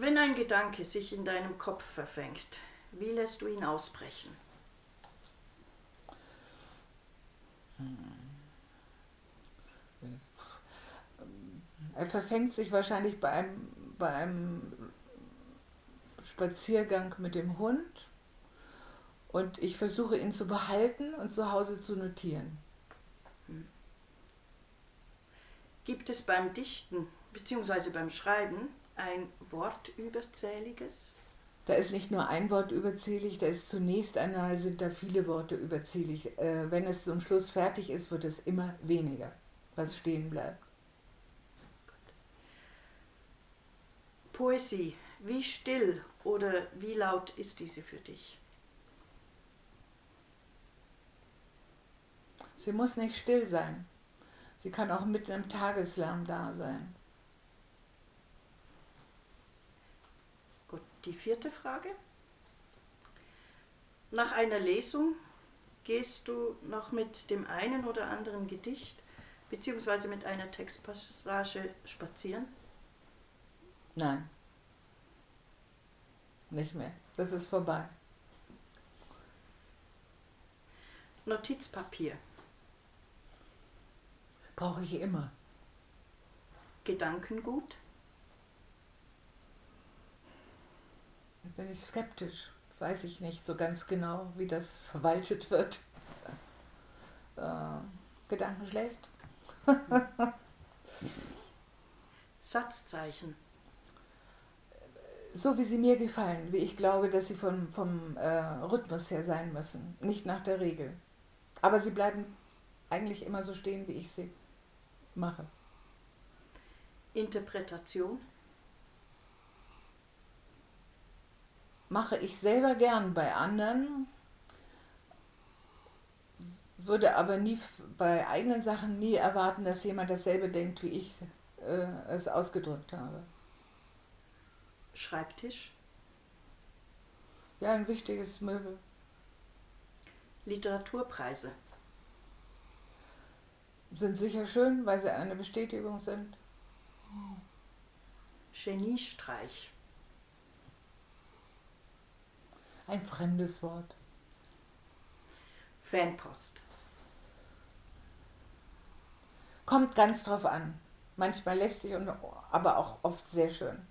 Wenn ein Gedanke sich in deinem Kopf verfängt, wie lässt du ihn ausbrechen? Er verfängt sich wahrscheinlich bei einem, bei einem Spaziergang mit dem Hund und ich versuche ihn zu behalten und zu Hause zu notieren. Gibt es beim Dichten bzw. beim Schreiben ein Wort überzähliges? Da ist nicht nur ein Wort überzählig, da ist zunächst einmal sind da viele Worte überzählig. Äh, wenn es zum Schluss fertig ist, wird es immer weniger, was stehen bleibt. Poesie, wie still oder wie laut ist diese für dich? Sie muss nicht still sein. Sie kann auch mitten im Tageslärm da sein. Gut, die vierte Frage. Nach einer Lesung gehst du noch mit dem einen oder anderen Gedicht bzw. mit einer Textpassage spazieren? Nein. Nicht mehr. Das ist vorbei. Notizpapier. Brauche ich immer. Gedankengut. Bin ich skeptisch. Weiß ich nicht so ganz genau, wie das verwaltet wird. Äh, Gedanken schlecht. Satzzeichen. So wie sie mir gefallen, wie ich glaube, dass sie vom, vom äh, Rhythmus her sein müssen, nicht nach der Regel. Aber sie bleiben eigentlich immer so stehen, wie ich sie mache. Interpretation. Mache ich selber gern bei anderen, würde aber nie bei eigenen Sachen nie erwarten, dass jemand dasselbe denkt, wie ich äh, es ausgedrückt habe. Schreibtisch. Ja, ein wichtiges Möbel. Literaturpreise. Sind sicher schön, weil sie eine Bestätigung sind. Geniestreich. Ein fremdes Wort. Fanpost. Kommt ganz drauf an. Manchmal lästig und aber auch oft sehr schön.